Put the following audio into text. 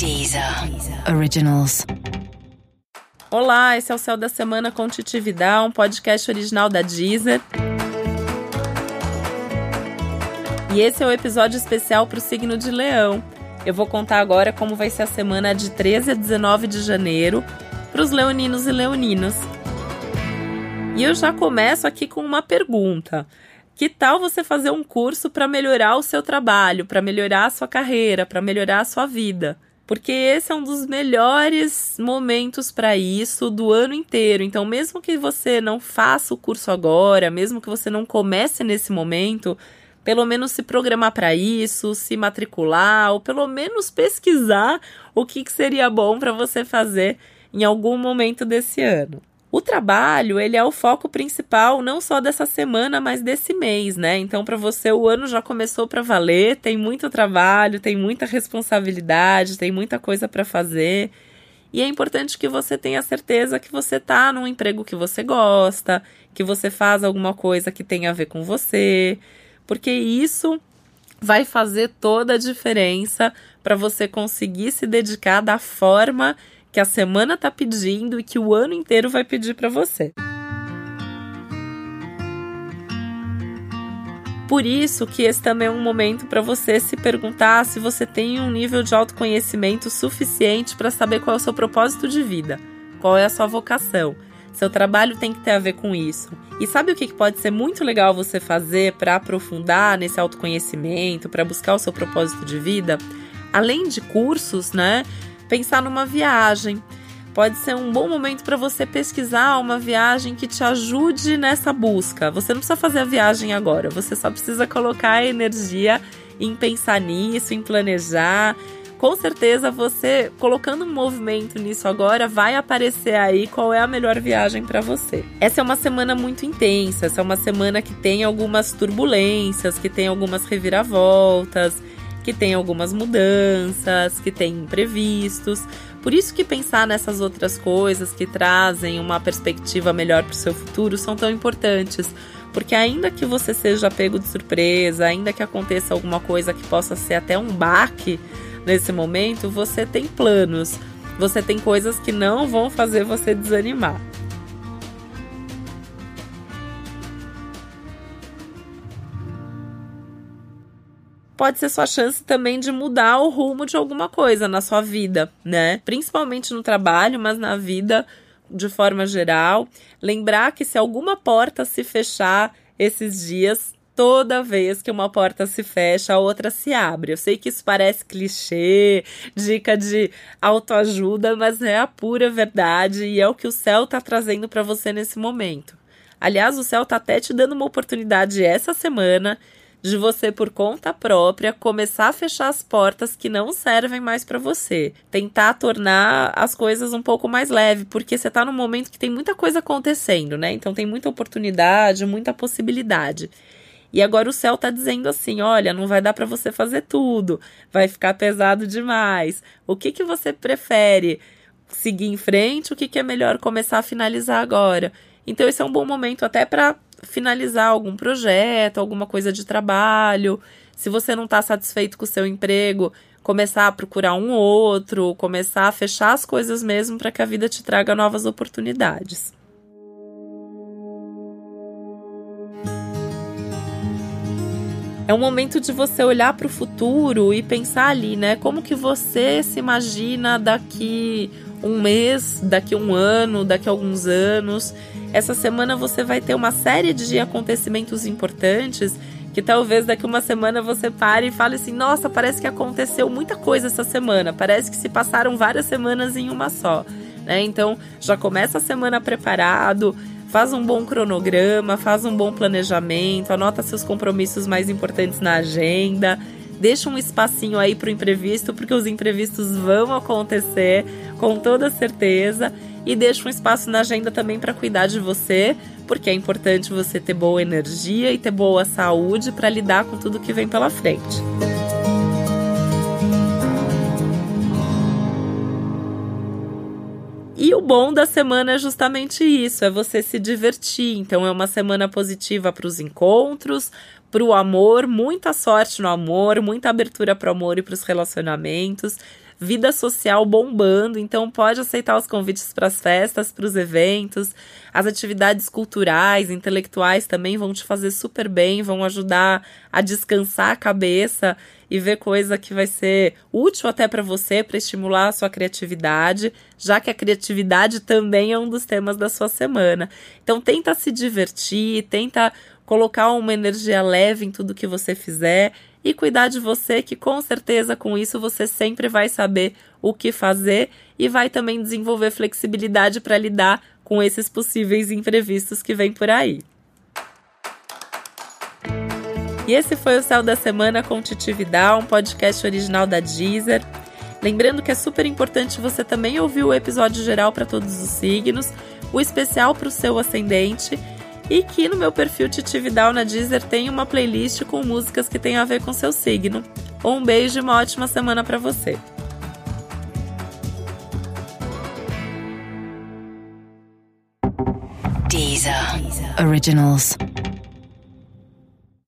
Deezer Originals. Olá, esse é o Céu da Semana com Titividade, um podcast original da Deezer. E esse é o episódio especial para o signo de Leão. Eu vou contar agora como vai ser a semana de 13 a 19 de janeiro para os leoninos e leoninas. E eu já começo aqui com uma pergunta. Que tal você fazer um curso para melhorar o seu trabalho, para melhorar a sua carreira, para melhorar a sua vida? Porque esse é um dos melhores momentos para isso do ano inteiro. Então, mesmo que você não faça o curso agora, mesmo que você não comece nesse momento, pelo menos se programar para isso, se matricular, ou pelo menos pesquisar o que, que seria bom para você fazer em algum momento desse ano. O trabalho, ele é o foco principal não só dessa semana, mas desse mês, né? Então, para você, o ano já começou para valer, tem muito trabalho, tem muita responsabilidade, tem muita coisa para fazer. E é importante que você tenha certeza que você tá num emprego que você gosta, que você faz alguma coisa que tem a ver com você, porque isso vai fazer toda a diferença para você conseguir se dedicar da forma que a semana está pedindo e que o ano inteiro vai pedir para você. Por isso que esse também é um momento para você se perguntar se você tem um nível de autoconhecimento suficiente para saber qual é o seu propósito de vida, qual é a sua vocação. Seu trabalho tem que ter a ver com isso. E sabe o que pode ser muito legal você fazer para aprofundar nesse autoconhecimento, para buscar o seu propósito de vida? Além de cursos, né? Pensar numa viagem. Pode ser um bom momento para você pesquisar uma viagem que te ajude nessa busca. Você não precisa fazer a viagem agora, você só precisa colocar a energia em pensar nisso, em planejar. Com certeza você colocando um movimento nisso agora vai aparecer aí qual é a melhor viagem para você. Essa é uma semana muito intensa, essa é uma semana que tem algumas turbulências, que tem algumas reviravoltas que tem algumas mudanças, que tem imprevistos. Por isso que pensar nessas outras coisas que trazem uma perspectiva melhor para o seu futuro são tão importantes. Porque ainda que você seja pego de surpresa, ainda que aconteça alguma coisa que possa ser até um baque nesse momento, você tem planos. Você tem coisas que não vão fazer você desanimar. Pode ser sua chance também de mudar o rumo de alguma coisa na sua vida, né? Principalmente no trabalho, mas na vida de forma geral. Lembrar que se alguma porta se fechar esses dias, toda vez que uma porta se fecha, a outra se abre. Eu sei que isso parece clichê, dica de autoajuda, mas é a pura verdade e é o que o céu está trazendo para você nesse momento. Aliás, o céu está até te dando uma oportunidade essa semana de você por conta própria começar a fechar as portas que não servem mais para você. Tentar tornar as coisas um pouco mais leve, porque você tá num momento que tem muita coisa acontecendo, né? Então tem muita oportunidade, muita possibilidade. E agora o céu tá dizendo assim: olha, não vai dar para você fazer tudo, vai ficar pesado demais. O que que você prefere? Seguir em frente? O que que é melhor começar a finalizar agora? Então esse é um bom momento até para finalizar algum projeto, alguma coisa de trabalho. Se você não está satisfeito com o seu emprego, começar a procurar um outro, começar a fechar as coisas mesmo para que a vida te traga novas oportunidades. É um momento de você olhar para o futuro e pensar ali, né? Como que você se imagina daqui um mês, daqui um ano, daqui alguns anos. Essa semana você vai ter uma série de acontecimentos importantes que talvez daqui uma semana você pare e fale assim: nossa, parece que aconteceu muita coisa essa semana, parece que se passaram várias semanas em uma só. Né? Então já começa a semana preparado, faz um bom cronograma, faz um bom planejamento, anota seus compromissos mais importantes na agenda deixa um espacinho aí para o imprevisto, porque os imprevistos vão acontecer com toda certeza. E deixa um espaço na agenda também para cuidar de você, porque é importante você ter boa energia e ter boa saúde para lidar com tudo que vem pela frente. E o bom da semana é justamente isso, é você se divertir. Então é uma semana positiva para os encontros, pro amor, muita sorte no amor, muita abertura pro amor e pros relacionamentos. Vida social bombando, então pode aceitar os convites para as festas, para os eventos. As atividades culturais, intelectuais também vão te fazer super bem, vão ajudar a descansar a cabeça e ver coisa que vai ser útil até para você, para estimular a sua criatividade, já que a criatividade também é um dos temas da sua semana. Então tenta se divertir, tenta colocar uma energia leve em tudo que você fizer e cuidar de você, que com certeza com isso você sempre vai saber o que fazer e vai também desenvolver flexibilidade para lidar com esses possíveis imprevistos que vêm por aí. E esse foi o Céu da Semana com Titi Vidal, um podcast original da Deezer. Lembrando que é super importante você também ouvir o episódio geral para todos os signos, o especial para o seu ascendente e que no meu perfil Titi Vidal na Deezer tem uma playlist com músicas que tem a ver com seu signo. Um beijo e uma ótima semana para você. Deezer. Deezer. Originals.